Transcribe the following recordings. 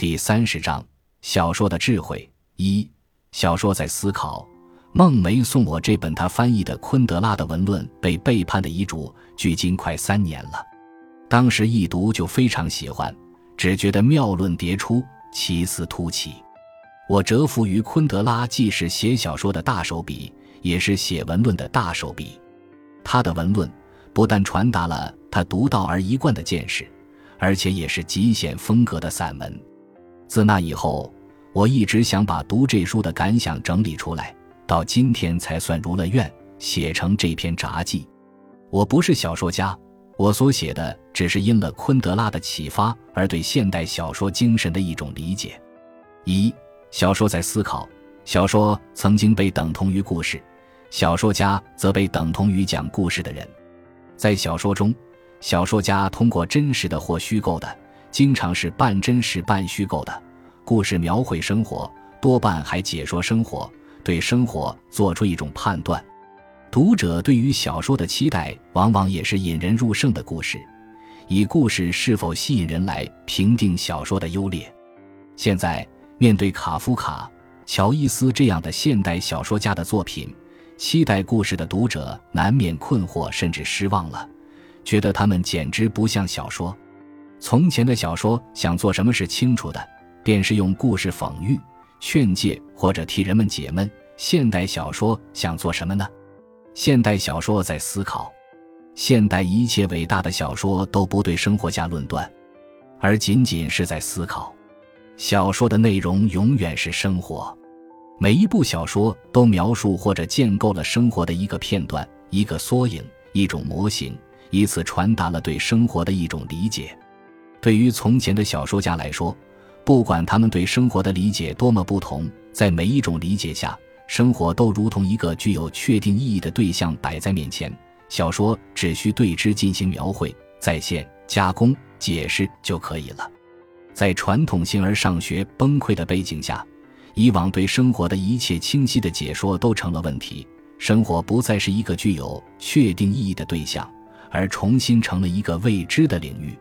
第三十章：小说的智慧。一、小说在思考。孟梅送我这本他翻译的昆德拉的文论《被背叛的遗嘱》，距今快三年了。当时一读就非常喜欢，只觉得妙论迭出，奇思突起。我折服于昆德拉，既是写小说的大手笔，也是写文论的大手笔。他的文论不但传达了他独到而一贯的见识，而且也是极显风格的散文。自那以后，我一直想把读这书的感想整理出来。到今天才算如了愿，写成这篇札记。我不是小说家，我所写的只是因了昆德拉的启发而对现代小说精神的一种理解。一小说在思考，小说曾经被等同于故事，小说家则被等同于讲故事的人。在小说中，小说家通过真实的或虚构的，经常是半真实半虚构的故事描绘生活，多半还解说生活。对生活做出一种判断，读者对于小说的期待，往往也是引人入胜的故事，以故事是否吸引人来评定小说的优劣。现在面对卡夫卡、乔伊斯这样的现代小说家的作品，期待故事的读者难免困惑甚至失望了，觉得他们简直不像小说。从前的小说想做什么是清楚的，便是用故事讽喻。劝诫或者替人们解闷。现代小说想做什么呢？现代小说在思考。现代一切伟大的小说都不对生活下论断，而仅仅是在思考。小说的内容永远是生活，每一部小说都描述或者建构了生活的一个片段、一个缩影、一种模型，以此传达了对生活的一种理解。对于从前的小说家来说。不管他们对生活的理解多么不同，在每一种理解下，生活都如同一个具有确定意义的对象摆在面前。小说只需对之进行描绘、再现、加工、解释就可以了。在传统形而上学崩溃的背景下，以往对生活的一切清晰的解说都成了问题。生活不再是一个具有确定意义的对象，而重新成了一个未知的领域。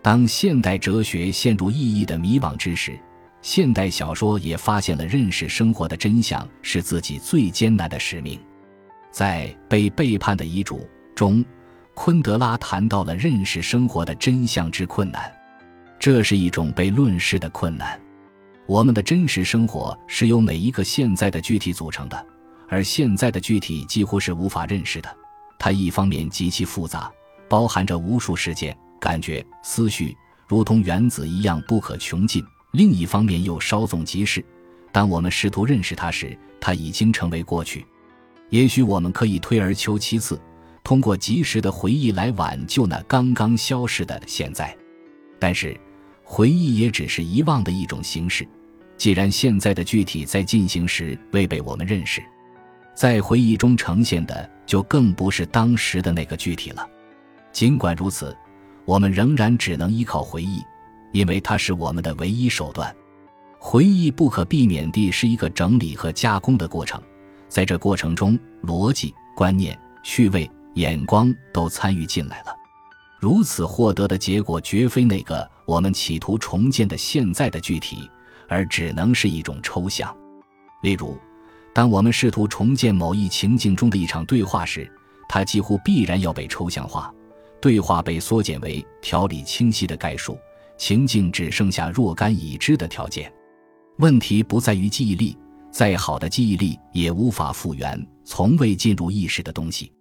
当现代哲学陷入意义的迷惘之时，现代小说也发现了认识生活的真相是自己最艰难的使命。在《被背叛的遗嘱》中，昆德拉谈到了认识生活的真相之困难，这是一种被论事的困难。我们的真实生活是由每一个现在的具体组成的，而现在的具体几乎是无法认识的。它一方面极其复杂，包含着无数事件。感觉、思绪如同原子一样不可穷尽，另一方面又稍纵即逝。当我们试图认识它时，它已经成为过去。也许我们可以退而求其次，通过及时的回忆来挽救那刚刚消逝的现在。但是，回忆也只是遗忘的一种形式。既然现在的具体在进行时未被我们认识，在回忆中呈现的就更不是当时的那个具体了。尽管如此。我们仍然只能依靠回忆，因为它是我们的唯一手段。回忆不可避免地是一个整理和加工的过程，在这过程中，逻辑、观念、趣味、眼光都参与进来了。如此获得的结果，绝非那个我们企图重建的现在的具体，而只能是一种抽象。例如，当我们试图重建某一情境中的一场对话时，它几乎必然要被抽象化。对话被缩减为条理清晰的概述，情境只剩下若干已知的条件。问题不在于记忆力，再好的记忆力也无法复原从未进入意识的东西。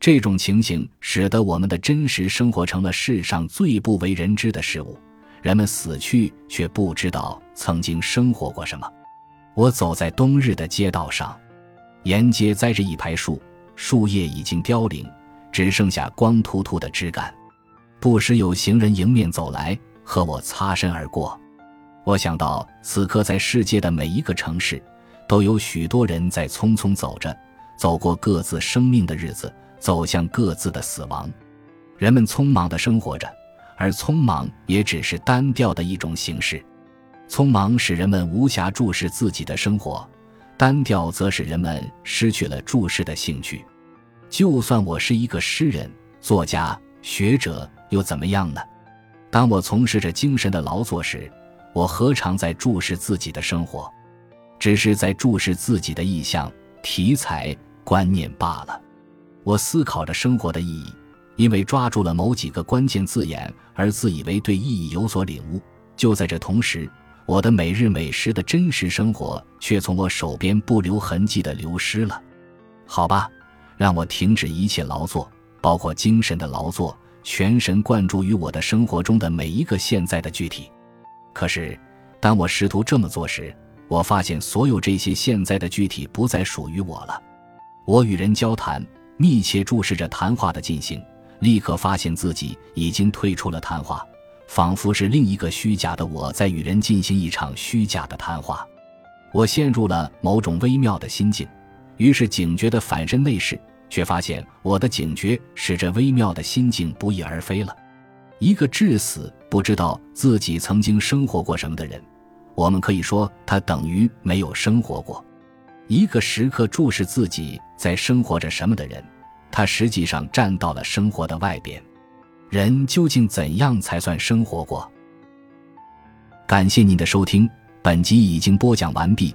这种情形使得我们的真实生活成了世上最不为人知的事物。人们死去却不知道曾经生活过什么。我走在冬日的街道上，沿街栽着一排树，树叶已经凋零。只剩下光秃秃的枝干，不时有行人迎面走来，和我擦身而过。我想到，此刻在世界的每一个城市，都有许多人在匆匆走着，走过各自生命的日子，走向各自的死亡。人们匆忙地生活着，而匆忙也只是单调的一种形式。匆忙使人们无暇注视自己的生活，单调则使人们失去了注视的兴趣。就算我是一个诗人、作家、学者，又怎么样呢？当我从事着精神的劳作时，我何尝在注视自己的生活？只是在注视自己的意向、题材、观念罢了。我思考着生活的意义，因为抓住了某几个关键字眼而自以为对意义有所领悟。就在这同时，我的每日每时的真实生活却从我手边不留痕迹地流失了。好吧，让我停止一切劳作，包括精神的劳作，全神贯注于我的生活中的每一个现在的具体。可是，当我试图这么做时，我发现所有这些现在的具体不再属于我了。我与人交谈，密切注视着谈话的进行，立刻发现自己已经退出了谈话，仿佛是另一个虚假的我在与人进行一场虚假的谈话。我陷入了某种微妙的心境，于是警觉地反身内视，却发现我的警觉使这微妙的心境不翼而飞了。一个至死不知道自己曾经生活过什么的人。我们可以说，他等于没有生活过。一个时刻注视自己在生活着什么的人，他实际上站到了生活的外边。人究竟怎样才算生活过？感谢您的收听，本集已经播讲完毕。